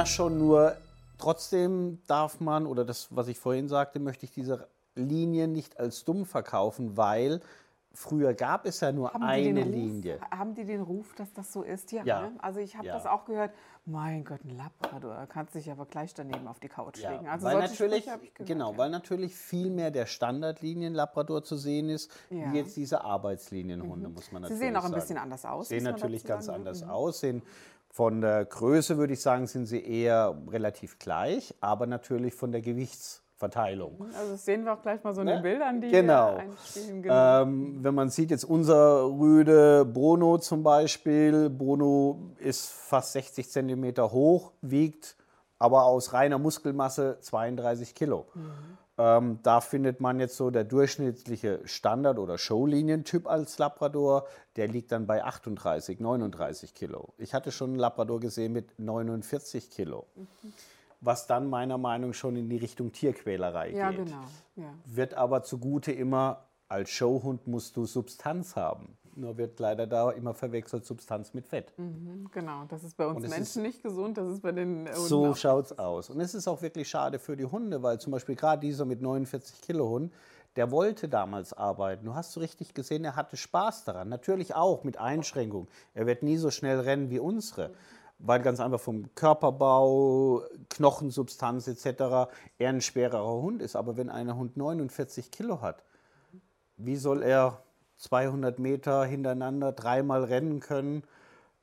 Das schon nur, trotzdem darf man, oder das, was ich vorhin sagte, möchte ich diese Linie nicht als dumm verkaufen, weil früher gab es ja nur haben eine Ruf, Linie. Haben die den Ruf, dass das so ist? Ja. Ja. Ne? Also ich habe Ja. das auch gehört. Mein Gott, ein Labrador, kannst dich aber gleich daneben auf die Couch Ja, legen. Also weil natürlich, gehört, genau, weil natürlich viel mehr der Standardlinien-Labrador zu sehen ist. Mhm. wie jetzt diese Arbeitslinienhunde, muss man Sie natürlich sehen auch ein sagen. bisschen anders aus. Sehen natürlich ganz sagen, anders Mhm. aus. Sehen von der Größe würde ich sagen, sind sie eher relativ gleich, aber natürlich von der Gewichtsverteilung. Also das sehen wir auch gleich mal so in Ne? den Bildern, die Genau. einspielen. Genau. Ähm, wenn man sieht, jetzt unser Rüde Bruno zum Beispiel, Bruno ist fast 60 Zentimeter hoch, wiegt aber aus reiner Muskelmasse 32 Kilo. Ähm, da findet man jetzt so der durchschnittliche Standard- oder Showlinientyp als Labrador, der liegt dann bei 38, 39 Kilo. Ich hatte schon einen Labrador gesehen mit 49 Kilo, was dann meiner Meinung nach schon in die Richtung Tierquälerei ja, geht genau. Ja. wird aber zugute immer, als Showhund musst du Substanz haben. Nur wird leider da immer verwechselt Substanz mit Fett. Mhm, genau. Das ist bei uns es Menschen nicht gesund, das ist bei den Hunden So auch. schaut's aus. Und es ist auch wirklich schade für die Hunde, weil zum Beispiel gerade dieser mit 49 Kilo Hund, der wollte damals arbeiten. Du hast so richtig gesehen, er hatte Spaß daran. Natürlich auch mit Einschränkungen. Er wird nie so schnell rennen wie unsere. Weil ganz einfach vom Körperbau, Knochensubstanz etc. er ein schwererer Hund ist. Aber wenn ein Hund 49 Kilo hat, wie soll er 200 Meter hintereinander dreimal rennen können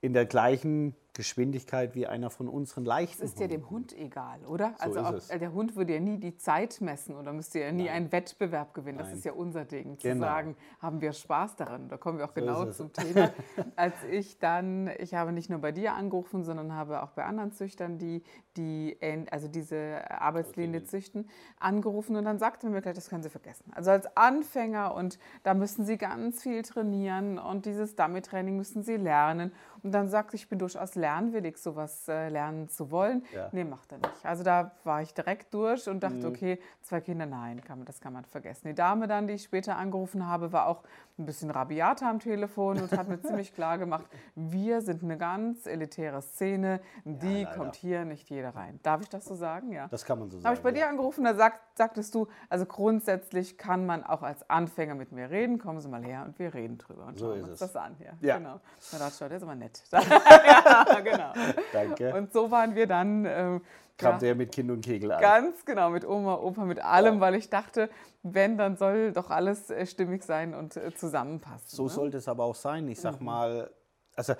in der gleichen Geschwindigkeit wie einer von unseren leichten Das ist ja dem Hund egal, oder? So also auch, äh, der Hund würde ja nie die Zeit messen oder müsste ja nie einen Wettbewerb gewinnen. Das Nein. ist ja unser Ding, zu Genau. sagen, haben wir Spaß daran. Da kommen wir auch genau ist es. zum Thema. Als ich dann, ich habe nicht nur bei dir angerufen, sondern habe auch bei anderen Züchtern, die, die also diese Arbeitslinie züchten, angerufen und dann sagte man mir gleich, das können Sie vergessen. Also als Anfänger und da müssen Sie ganz viel trainieren und dieses Dummy-Training müssen Sie lernen. Und dann sagte ich, ich bin durchaus lernwillig, sowas äh, lernen zu wollen. Ja. Nee, macht er nicht. Also da war ich direkt durch und Mhm. dachte, okay, zwei Kinder, nein, kann man, das kann man vergessen. Die Dame dann, die ich später angerufen habe, war auch ein bisschen rabiater am Telefon und hat mir ziemlich klar gemacht, wir sind eine ganz elitäre Szene, die leider. kommt hier nicht jeder rein. Darf ich das so sagen? Ja. Das kann man so sagen. Habe ich bei ja. dir angerufen, da sagt, sagtest du, also grundsätzlich kann man auch als Anfänger mit mir reden. Kommen Sie mal her und wir reden drüber und So schauen ist uns es. das an. Ja, Ja. genau. Da dachte ich, schon, der ist aber nett. ja, genau. Danke. Und so waren wir dann ähm, Kam ja, der mit Kind und Kegel an. ganz genau mit Oma, Opa, mit allem, weil ich dachte, wenn, dann soll doch alles äh, stimmig sein und äh, zusammenpassen. So ne? sollte es aber auch sein. Ich Mhm. sag mal, also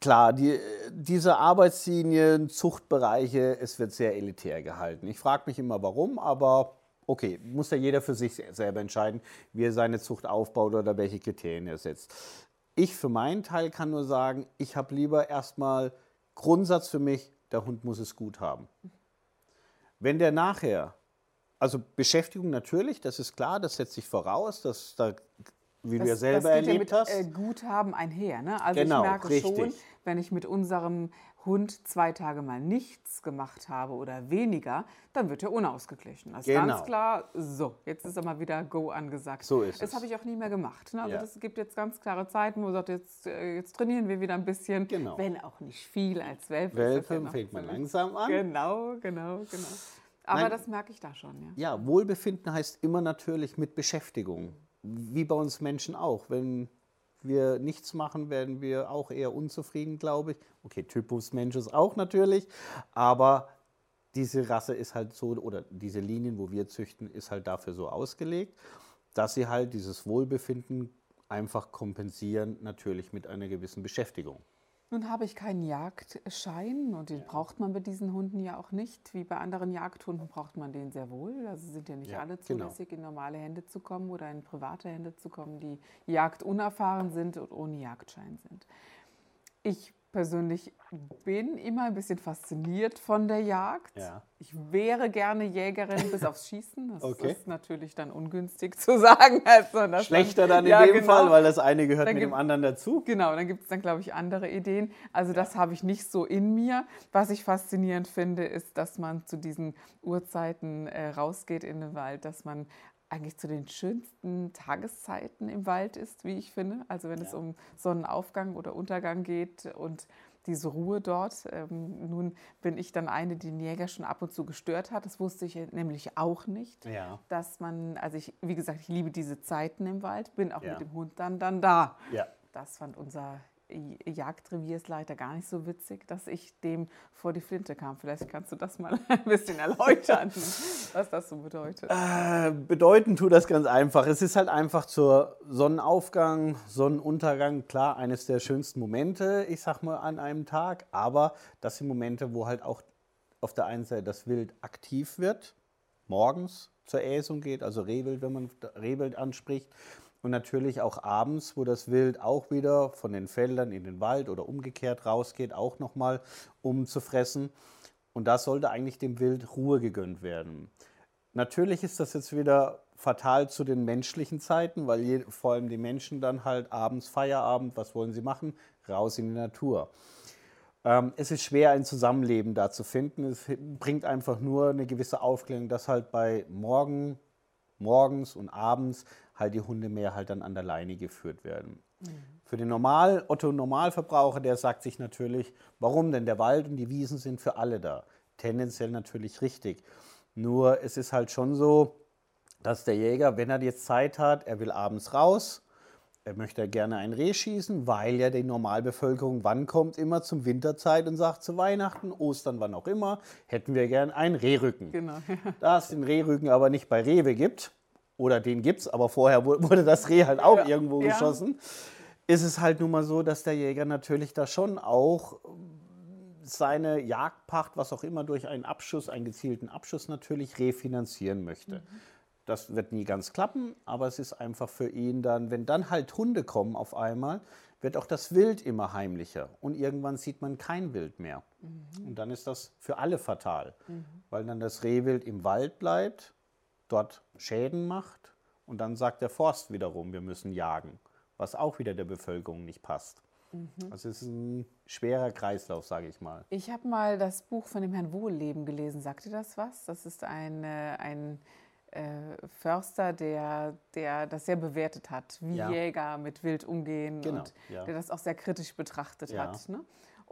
klar, die, diese Arbeitslinien, Zuchtbereiche, es wird sehr elitär gehalten. Ich frage mich immer, warum, aber okay, muss ja jeder für sich selber entscheiden, wie er seine Zucht aufbaut oder welche Kriterien er setzt. Ich für meinen Teil kann nur sagen, ich habe lieber erstmal Grundsatz für mich, der Hund muss es gut haben. Wenn der nachher, also Beschäftigung natürlich, das ist klar, das setzt sich voraus, dass da, wie du ja selber das geht erlebt ja mit, hast. Äh, Guthaben einher. Ne? Also Genau, ich merke schon, richtig. wenn ich mit unserem Hund zwei Tage mal nichts gemacht habe oder weniger, dann wird er unausgeglichen. Das ist Genau. ganz klar, so, jetzt ist aber wieder Go angesagt. So ist das es. habe ich auch nie mehr gemacht. Ne? Also Ja. das gibt jetzt ganz klare Zeiten, wo man sagt, jetzt, äh, jetzt trainieren wir wieder ein bisschen, Genau. wenn auch nicht viel als Welpe. ist das Welpe ja fängt man langsam an. Genau, genau, genau. Aber Nein. das merke ich da schon, ja. Ja, Wohlbefinden heißt immer natürlich mit Beschäftigung. Wie bei uns Menschen auch. Wenn wir nichts machen, werden wir auch eher unzufrieden, glaube ich. Okay, Typus Mensch ist auch natürlich, aber diese Rasse ist halt so, oder diese Linien, wo wir züchten, ist halt dafür so ausgelegt, dass sie halt dieses Wohlbefinden einfach kompensieren, natürlich mit einer gewissen Beschäftigung. Nun habe ich keinen Jagdschein und den braucht man bei diesen Hunden ja auch nicht. Wie bei anderen Jagdhunden braucht man den sehr wohl. Also sind ja nicht Ja, alle genau. zulässig, in normale Hände zu kommen oder in private Hände zu kommen, die jagdunerfahren sind und ohne Jagdschein sind. Ich persönlich bin immer ein bisschen fasziniert von der Jagd. Ja. Ich wäre gerne Jägerin bis aufs Schießen. Das Okay. ist natürlich dann ungünstig zu sagen. Also Schlechter dann in ja, dem genau. Fall, weil das eine gehört Dann mit dem gibt- anderen dazu. Genau, dann gibt es dann, glaube ich, andere Ideen. Also das habe ich nicht so in mir. Was ich faszinierend finde, ist, dass man zu diesen Uhrzeiten äh, rausgeht in den Wald, dass man eigentlich zu den schönsten Tageszeiten im Wald ist, wie ich finde. Also wenn es Ja. um Sonnenaufgang oder Untergang geht und diese Ruhe dort. Ähm, nun bin ich dann eine, die den Jäger schon ab und zu gestört hat. Das wusste ich nämlich auch nicht Ja. dass man, also ich, wie gesagt, ich liebe diese Zeiten im Wald, bin auch Ja. mit dem Hund dann, dann da. Ja. Das fand unser Jagdreviersleiter gar nicht so witzig, dass ich dem vor die Flinte kam. Vielleicht kannst du das mal ein bisschen erläutern, was das so bedeutet. Äh, bedeuten tut das ganz einfach. Es ist halt einfach zur Sonnenaufgang, Sonnenuntergang, klar, eines der schönsten Momente, ich sag mal, an einem Tag. Aber das sind Momente, wo halt auch auf der einen Seite das Wild aktiv wird, morgens zur Äsung geht, also Rehwild, wenn man Rehwild anspricht. Und natürlich auch abends, wo das Wild auch wieder von den Feldern in den Wald oder umgekehrt rausgeht, auch nochmal um zu fressen. Und da sollte eigentlich dem Wild Ruhe gegönnt werden. Natürlich ist das jetzt wieder fatal zu den menschlichen Zeiten, weil je, vor allem die Menschen dann halt abends Feierabend, was wollen sie machen? Raus in die Natur. Ähm, es ist schwer, ein Zusammenleben da zu finden. Es bringt einfach nur eine gewisse Aufklärung, dass halt bei Morgen, morgens und abends halt die Hunde mehr halt dann an der Leine geführt werden. Für den Normal, Otto Normalverbraucher, der sagt sich natürlich, warum denn der Wald und die Wiesen sind für alle da. Tendenziell natürlich richtig. Nur es ist halt schon so, dass der Jäger, wenn er jetzt Zeit hat, er will abends raus, er möchte gerne ein Reh schießen, weil ja die Normalbevölkerung wann kommt? Immer zum Winterzeit und sagt zu Weihnachten, Ostern, wann auch immer, hätten wir gern einen Rehrücken. Genau. Da es den Rehrücken aber nicht bei Rewe gibt, oder den gibt es, aber vorher wu- wurde das Reh halt auch Ja, irgendwo ja. geschossen, ist es halt nun mal so, dass der Jäger natürlich da schon auch seine Jagdpacht, was auch immer, durch einen Abschuss, einen gezielten Abschuss natürlich refinanzieren möchte. Das wird nie ganz klappen, aber es ist einfach für ihn dann, wenn dann halt Hunde kommen auf einmal, wird auch das Wild immer heimlicher und irgendwann sieht man kein Wild mehr. Und dann ist das für alle fatal, weil dann das Rehwild im Wald bleibt, dort Schäden macht und dann sagt der Forst wiederum, wir müssen jagen, was auch wieder der Bevölkerung nicht passt. Also es ist ein schwerer Kreislauf, sage ich mal. Ich habe mal das Buch von dem Herrn Wohlleben gelesen. Sagt dir das was? Das ist ein, äh, ein äh, Förster, der, der das sehr bewertet hat, wie Ja. Jäger mit Wild umgehen Genau, und ja. der das auch sehr kritisch betrachtet Ja. hat. Ne?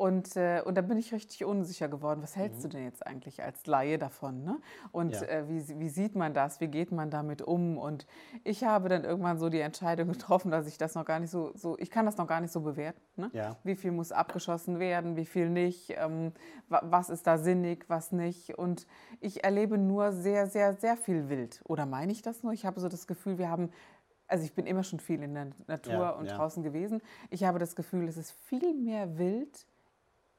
Und, äh, und da bin ich richtig unsicher geworden. Was hältst du denn jetzt eigentlich als Laie davon? Ne? Und Mhm. Ja. äh, wie, wie sieht man das? Wie geht man damit um? Und ich habe dann irgendwann so die Entscheidung getroffen, dass ich das noch gar nicht so, so ich kann das noch gar nicht so bewerten. Ne? Ja. Wie viel muss abgeschossen werden, wie viel nicht? Ähm, wa- was ist da sinnig, was nicht? Und ich erlebe nur sehr, sehr, sehr viel Wild. Oder meine ich das nur? Ich habe so das Gefühl, wir haben also ich bin immer schon viel in der Natur Ja, und ja. draußen gewesen. Ich habe das Gefühl, es ist viel mehr wild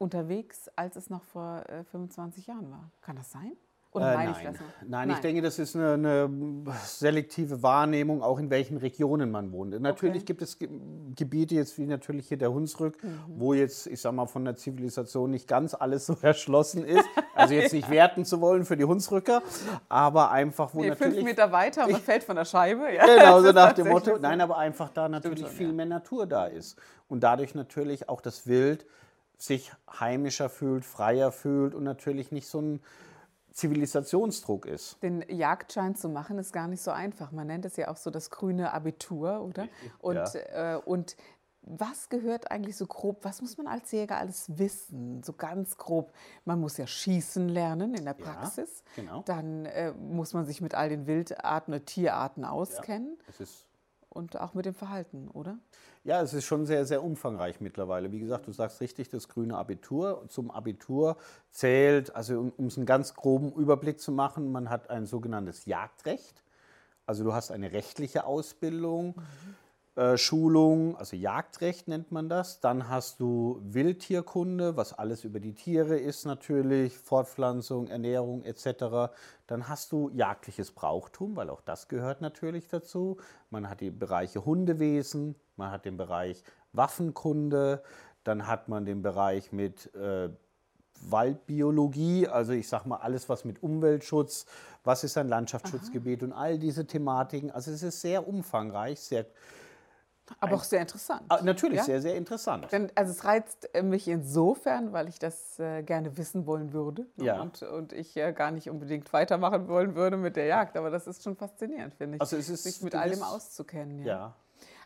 unterwegs, als es noch vor äh, 25 Jahren war. Kann das sein? Oder Äh, nein. ich das nur? Nein, ich denke, das ist eine, eine selektive Wahrnehmung, auch in welchen Regionen man wohnt. Natürlich Okay. gibt es Ge Gebiete, jetzt wie natürlich hier der Hunsrück, Mhm. wo jetzt, ich sag mal, von der Zivilisation nicht ganz alles so erschlossen ist. Also jetzt nicht werten zu wollen für die Hunsrücker, aber einfach, wo Nee, fünf natürlich. Meter weiter und man fällt von der Scheibe. Ja, Genau, so nach dem Motto. Nein, aber einfach da natürlich schon, viel ja. mehr Natur da ist. Und dadurch natürlich auch das Wild sich heimischer fühlt, freier fühlt und natürlich nicht so ein Zivilisationsdruck ist. Den Jagdschein zu machen ist gar nicht so einfach. Man nennt es ja auch so das grüne Abitur, oder? Und, äh, und was gehört eigentlich so grob, was muss man als Jäger alles wissen? So ganz grob. Man muss ja schießen lernen in der Ja, Praxis. genau. Dann äh, muss man sich mit all den Wildarten und Tierarten auskennen Es ist und auch mit dem Verhalten, oder? Ja, es ist schon sehr, sehr umfangreich mittlerweile. Wie gesagt, du sagst richtig, das grüne Abitur. Zum Abitur zählt, also um, um es einen ganz groben Überblick zu machen, man hat ein sogenanntes Jagdrecht. Also du hast eine rechtliche Ausbildung, äh, Schulung, also Jagdrecht nennt man das. Dann hast du Wildtierkunde, was alles über die Tiere ist natürlich, Fortpflanzung, Ernährung etc. Dann hast du jagdliches Brauchtum, weil auch das gehört natürlich dazu. Man hat die Bereiche Hundewesen, man hat den Bereich Waffenkunde, Dann hat man den Bereich mit äh, Waldbiologie, also ich sage mal alles, was mit Umweltschutz, was ist ein Landschaftsschutzgebiet Aha. und all diese Thematiken. Also es ist sehr umfangreich, sehr aber auch sehr interessant. Ah, natürlich, ja? sehr, sehr interessant. Denn, also es reizt mich insofern, weil ich das äh, gerne wissen wollen würde ne? ja. und, und ich äh, gar nicht unbedingt weitermachen wollen würde mit der Jagd. Aber das ist schon faszinierend, finde ich, also es ist, sich mit allem auszukennen. Ja. ja.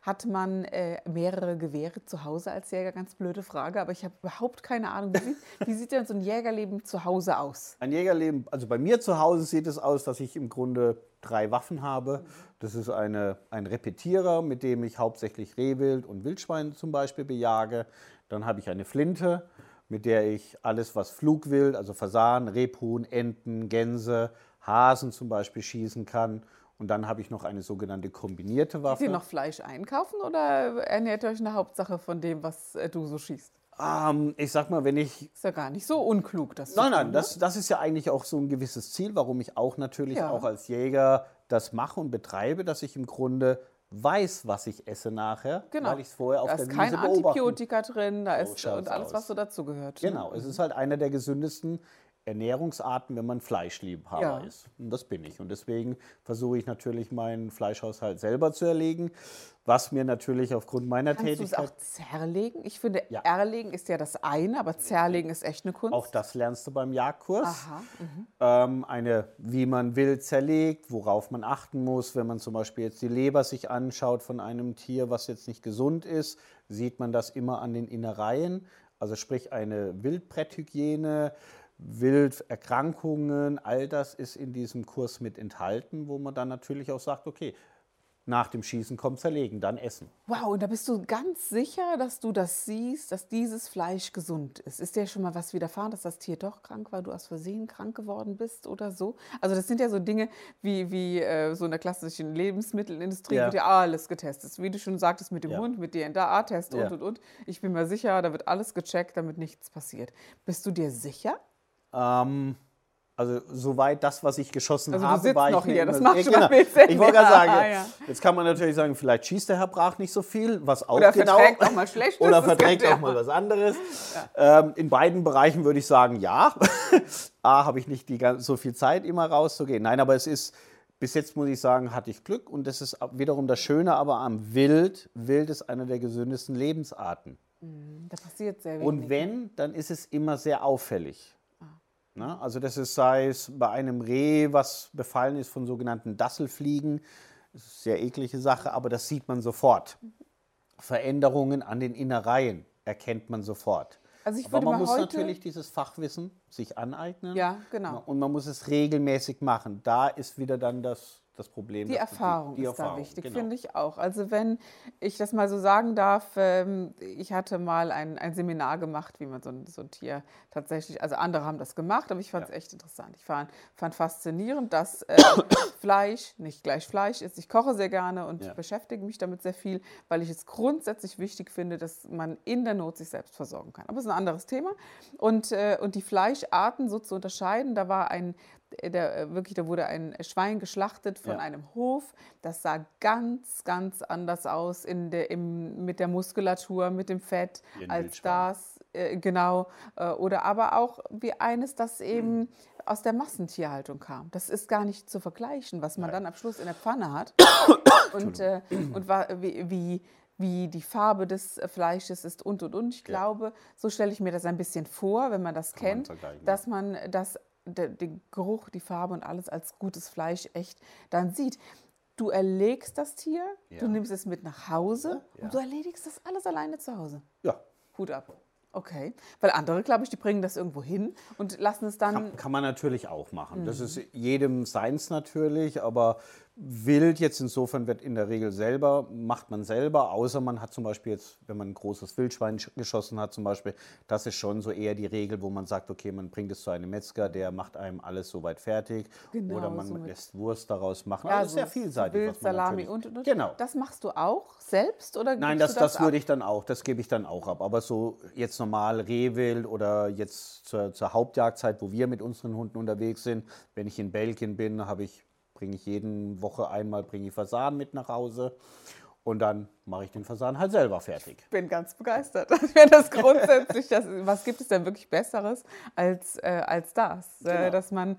Hat man äh, mehrere Gewehre zu Hause als Jäger? Ganz blöde Frage, aber ich habe überhaupt keine Ahnung. Wie sieht, wie sieht denn so ein Jägerleben zu Hause aus? Ein Jägerleben, also bei mir zu Hause sieht es aus, dass ich im Grunde drei Waffen habe. Das ist eine, ein Repetierer, mit dem ich hauptsächlich Rehwild und Wildschwein zum Beispiel bejage. Dann habe ich eine Flinte, mit der ich alles, was Flugwild, also Fasan, Rebhuhn, Enten, Gänse, Hasen zum Beispiel schießen kann. Und dann habe ich noch eine sogenannte kombinierte Waffe. Sie noch Fleisch einkaufen oder ernährt ihr euch eine Hauptsache von dem, was äh, du so schießt? Ähm, ich sag mal, wenn ich. Ist ja gar nicht so unklug, das Nein, nein, das, ne? das ist ja eigentlich auch so ein gewisses Ziel, warum ich auch natürlich ja. auch als Jäger das mache und betreibe, dass ich im Grunde weiß, was ich esse nachher, genau. weil ich es vorher auf da der Wiese beobachte. Da ist kein Antibiotika drin, da ist und alles, aus. was so dazugehört. Genau, es ist halt einer der gesündesten Ernährungsarten, wenn man Fleischliebhaber ja. ist. Und das bin ich. Und deswegen versuche ich natürlich meinen Fleischhaushalt selber zu erlegen, was mir natürlich aufgrund meiner Kannst Tätigkeit. Kannst du es auch zerlegen? Ich finde, ja. erlegen ist ja das eine, aber zerlegen ist echt eine Kunst. Auch das lernst du beim Jagdkurs. Aha, mhm. ähm, eine, wie man wild zerlegt, worauf man achten muss. Wenn man zum Beispiel jetzt die Leber sich anschaut von einem Tier, was jetzt nicht gesund ist, sieht man das immer an den Innereien. Also sprich eine Wildbretthygiene Wilderkrankungen, all das ist in diesem Kurs mit enthalten, wo man dann natürlich auch sagt, okay, nach dem Schießen kommt zerlegen, dann essen. Wow, und da bist du ganz sicher, dass du das siehst, dass dieses Fleisch gesund ist. Ist dir schon mal was widerfahren, dass das Tier doch krank war, du aus Versehen krank geworden bist oder so? Also das sind ja so Dinge wie, wie äh, so in der klassischen Lebensmittelindustrie, ja. wird ja alles getestet. Wie du schon sagtest, mit dem ja. Hund, mit DNA-Test und, ja. und, und. Ich bin mir sicher, da wird alles gecheckt, damit nichts passiert. Bist du dir sicher? Ähm, also soweit das, was ich geschossen also habe, war noch ich hier. Das macht schon genau. bisschen. Ich wollte gerade sagen, ah, ja. jetzt kann man natürlich sagen, vielleicht schießt der Herr Brach nicht so viel, was auch oder genau. Verträgt auch mal schlecht oder verträgt auch mal was anderes. Ja. Ähm, in beiden Bereichen würde ich sagen, ja. A, habe ich nicht die, so viel Zeit, immer rauszugehen. Nein, aber es ist, bis jetzt muss ich sagen, hatte ich Glück und das ist wiederum das Schöne aber am Wild. Wild ist eine der gesündesten Lebensarten. Mhm, da passiert sehr wenig. Und wenn, dann ist es immer sehr auffällig. Ne? Also das ist, sei es bei einem Reh, was befallen ist von sogenannten Dasselfliegen, das ist eine sehr eklige Sache, aber das sieht man sofort. Veränderungen an den Innereien erkennt man sofort. Also ich aber man muss natürlich dieses Fachwissen sich aneignen. Ja, genau. Und man muss es regelmäßig machen. Da ist wieder dann das das Problem. Die Erfahrung die, die ist Erfahrung, da wichtig, genau. finde ich auch. Also wenn ich das mal so sagen darf, ähm, ich hatte mal ein, ein Seminar gemacht, wie man so ein, so ein Tier tatsächlich, also andere haben das gemacht, aber ich fand es ja. echt interessant. Ich fand, fand faszinierend, dass äh, Fleisch nicht gleich Fleisch ist. Ich koche sehr gerne und ja. beschäftige mich damit sehr viel, weil ich es grundsätzlich wichtig finde, dass man in der Not sich selbst versorgen kann. Aber es ist ein anderes Thema. Und, äh, und die Fleischarten so zu unterscheiden, da war ein der, äh, wirklich, da wurde ein Schwein geschlachtet von ja. einem Hof. Das sah ganz, ganz anders aus in der, im, mit der Muskulatur, mit dem Fett, als das, äh, genau. Äh, oder aber auch wie eines, das eben mhm. aus der Massentierhaltung kam. Das ist gar nicht zu vergleichen, was man Nein. dann am Schluss in der Pfanne hat. und, äh, und war, wie, wie wie die Farbe des Fleisches ist und und und. Ich ja. glaube, so stelle ich mir das ein bisschen vor, wenn man das Kann kennt, man dass man das der, den Geruch, die Farbe und alles als gutes Fleisch echt dann sieht. Du erlegst das Tier, ja. du nimmst es mit nach Hause ja. und du erledigst das alles alleine zu Hause. Ja. Hut ab. Okay. Weil andere, glaube ich, die bringen das irgendwo hin und lassen es dann. Kann, kann man natürlich auch machen. Mhm. Das ist jedem seins natürlich, aber Wild jetzt insofern wird in der Regel selber, macht man selber, außer man hat zum Beispiel jetzt, wenn man ein großes Wildschwein geschossen hat zum Beispiel, das ist schon so eher die Regel, wo man sagt, okay, man bringt es zu einem Metzger, der macht einem alles soweit fertig genau, oder man so lässt Wurst daraus machen. Ja, also sehr vielseitig. Wild, Salami und, und, und. Genau. Das machst du auch selbst oder Nein, das, das, das würde ich dann auch, das gebe ich dann auch ab. Aber so jetzt normal Rehwild oder jetzt zur, zur Hauptjagdzeit, wo wir mit unseren Hunden unterwegs sind, wenn ich in Belgien bin, habe ich bringe ich jeden Woche einmal bringe ich Fasan mit nach Hause. Und dann mache ich den Fasan halt selber fertig. Ich bin ganz begeistert. Ich finde das grundsätzlich, das, was gibt es denn wirklich Besseres als, äh, als das? Äh, genau. Äh, dass man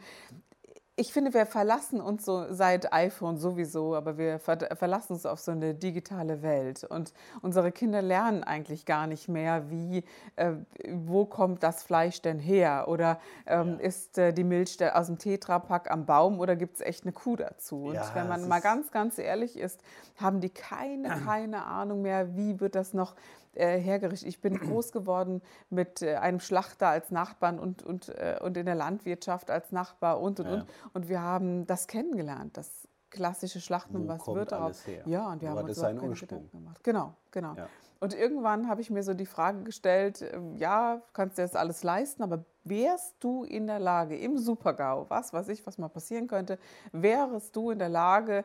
ich finde, wir verlassen uns so seit iPhone sowieso, aber wir ver verlassen uns auf so eine digitale Welt. Und unsere Kinder lernen eigentlich gar nicht mehr, wie, äh, wo kommt das Fleisch denn her? Oder ähm, ja. ist äh, die Milch aus dem Tetrapack am Baum oder gibt es echt eine Kuh dazu? Und ja, wenn man mal ganz, ganz ehrlich ist, haben die keine, keine Ahnung mehr, wie wird das noch äh, hergerichtet. Ich bin groß geworden mit äh, einem Schlachter als Nachbarn und, und, äh, und in der Landwirtschaft als Nachbar und und ja. und. Und wir haben das kennengelernt, das klassische Schlachten und was wird daraus. Ja, und wir Wo haben uns keine Gedanken gemacht. Genau, genau. Ja. Und irgendwann habe ich mir so die Frage gestellt, ähm, ja, kannst du das alles leisten, aber wärst du in der Lage, im Supergau, was weiß ich, was mal passieren könnte, wärst du in der Lage,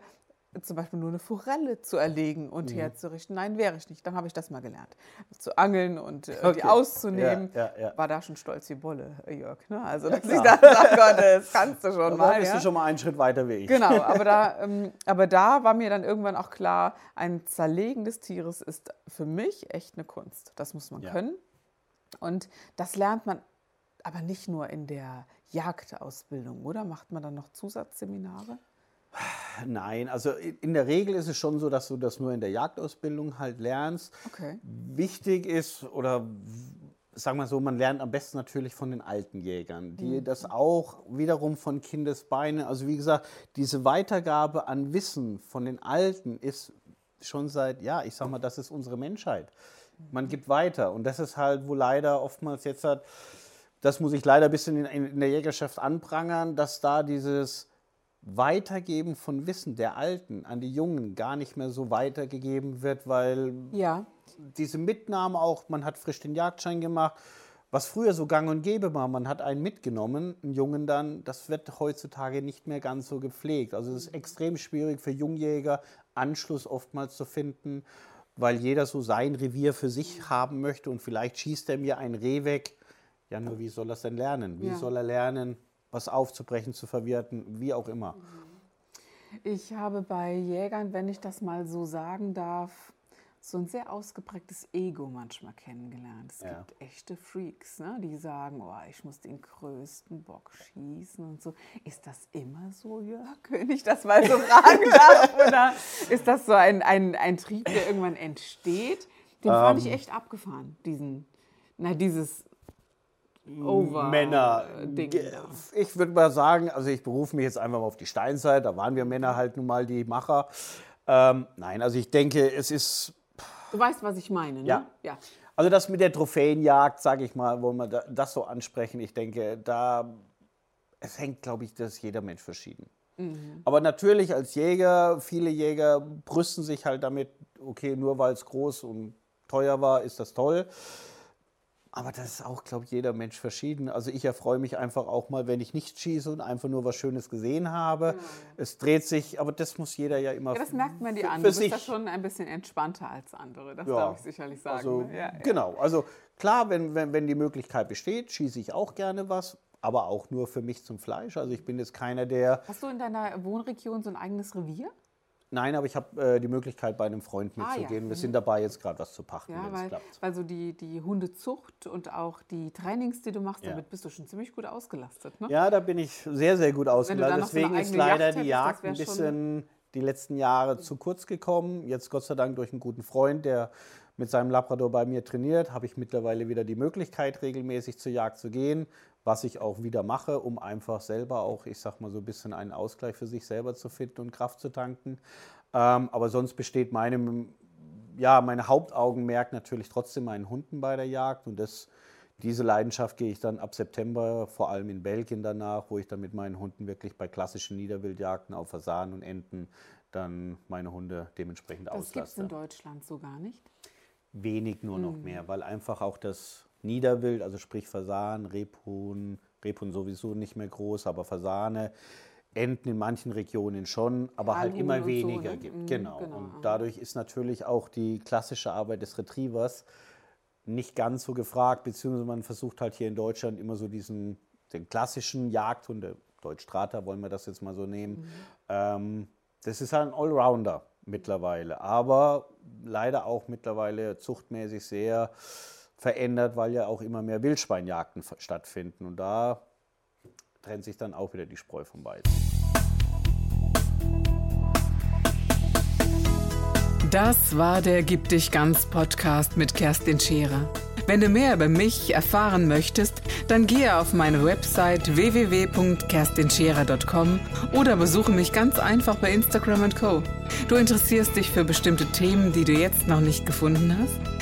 zum Beispiel nur eine Forelle zu erlegen und mhm. herzurichten. Nein, wäre ich nicht. Dann habe ich das mal gelernt. Zu angeln und äh, okay. die auszunehmen. Ja, ja, ja. War da schon stolz wie Bolle, äh, Jörg. Ne? Also, dass ich da sage, Gott, das kannst du schon mal. Da bist du schon mal einen Schritt weiter wie ich. Genau, aber da, ähm, aber da war mir dann irgendwann auch klar, ein Zerlegen des Tieres ist für mich echt eine Kunst. Das muss man können. Und das lernt man aber nicht nur in der Jagdausbildung, oder? Macht man dann noch Zusatzseminare? Nein, also in der Regel ist es schon so, dass du das nur in der Jagdausbildung halt lernst. Okay. Wichtig ist, oder sagen wir so, man lernt am besten natürlich von den alten Jägern, die mhm. das auch wiederum von Kindesbeinen, also wie gesagt, diese Weitergabe an Wissen von den Alten ist schon seit, ja, ich sag mal, das ist unsere Menschheit. Man gibt weiter und das ist halt, wo leider oftmals jetzt hat, das muss ich leider ein bisschen in, in der Jägerschaft anprangern, dass da dieses Weitergeben von Wissen der Alten an die Jungen gar nicht mehr so weitergegeben wird, weil ja. diese Mitnahme auch, man hat frisch den Jagdschein gemacht, was früher so gang und gäbe war, man hat einen mitgenommen, einen Jungen dann, das wird heutzutage nicht mehr ganz so gepflegt. Also es ist extrem schwierig für Jungjäger, Anschluss oftmals zu finden, weil jeder so sein Revier für sich haben möchte und vielleicht schießt er mir ein Reh weg. Ja, nur wie soll er es denn lernen? Wie ja. soll er lernen, was aufzubrechen, zu verwerten, wie auch immer. Ich habe bei Jägern, wenn ich das mal so sagen darf, so ein sehr ausgeprägtes Ego manchmal kennengelernt. Es ja. gibt echte Freaks, ne, die sagen, oh, ich muss den größten Bock schießen und so. Ist das immer so, Jörg, wenn ich das mal so fragen darf? Oder ist das so ein, ein, ein Trieb, der irgendwann entsteht? Den fand ich ähm. echt abgefahren, diesen, na, dieses Over Männer. Ich würde mal sagen, also ich berufe mich jetzt einfach mal auf die Steinzeit, da waren wir Männer halt nun mal die Macher. Ähm, nein, also ich denke, es ist. Du weißt, was ich meine, ne? Ja. ja. Also das mit der Trophäenjagd, sage ich mal, wollen wir das so ansprechen. Ich denke, da es hängt, glaube ich, das ist jeder Mensch verschieden. Mhm. Aber natürlich als Jäger, viele Jäger brüsten sich halt damit, okay, nur weil es groß und teuer war, ist das toll. Aber das ist auch, glaube ich, jeder Mensch verschieden. Also ich erfreue mich einfach auch mal, wenn ich nicht schieße und einfach nur was Schönes gesehen habe. Ja. Es dreht sich, aber das muss jeder ja immer. Ja, das merkt man dir an. Du bist da schon ein bisschen entspannter als andere. Das ja. darf ich sicherlich sagen. Also, ne? ja, genau. Also klar, wenn, wenn, wenn die Möglichkeit besteht, schieße ich auch gerne was. Aber auch nur für mich zum Fleisch. Also ich bin jetzt keiner, der. Hast du in deiner Wohnregion so ein eigenes Revier? Nein, aber ich habe äh, die Möglichkeit, bei einem Freund mitzugehen. Ah, ja. Wir sind mhm. dabei, jetzt gerade was zu pachten, ja, weil, weil so die, die Hundezucht und auch die Trainings, die du machst, ja. damit bist du schon ziemlich gut ausgelastet. Ne? Ja, da bin ich sehr, sehr gut ausgelastet. Deswegen so ist leider Yacht die Jagd ein bisschen die letzten Jahre zu kurz gekommen. Jetzt Gott sei Dank durch einen guten Freund, der mit seinem Labrador bei mir trainiert, habe ich mittlerweile wieder die Möglichkeit, regelmäßig zur Jagd zu gehen was ich auch wieder mache, um einfach selber auch, ich sag mal so ein bisschen einen Ausgleich für sich selber zu finden und Kraft zu tanken. Ähm, aber sonst besteht meine, ja, meine Hauptaugenmerk natürlich trotzdem meinen Hunden bei der Jagd und das, diese Leidenschaft gehe ich dann ab September, vor allem in Belgien danach, wo ich dann mit meinen Hunden wirklich bei klassischen Niederwildjagden auf Fasanen und Enten dann meine Hunde dementsprechend das auslasse. Das gibt es in Deutschland so gar nicht? Wenig nur noch mhm. mehr, weil einfach auch das Niederwild, also sprich Fasan, Rebhuhn, Rebhuhn sowieso nicht mehr groß, aber Fasane, Enten in manchen Regionen schon, aber halt immer weniger so, ne? gibt. Mhm, genau. genau. Und dadurch ist natürlich auch die klassische Arbeit des Retrievers nicht ganz so gefragt, beziehungsweise man versucht halt hier in Deutschland immer so diesen den klassischen Jagdhund, der Deutschstrater wollen wir das jetzt mal so nehmen. Mhm. Ähm, das ist halt ein Allrounder. mittlerweile. Aber leider auch mittlerweile zuchtmäßig sehr verändert, weil ja auch immer mehr Wildschweinjagden stattfinden. Und da trennt sich dann auch wieder die Spreu vom Weizen. Das war der Gib dich ganz Podcast mit Kerstin Scherer. Wenn du mehr über mich erfahren möchtest, dann gehe auf meine Website www.kerstinscherer.com oder besuche mich ganz einfach bei Instagram Co. Du interessierst dich für bestimmte Themen, die du jetzt noch nicht gefunden hast?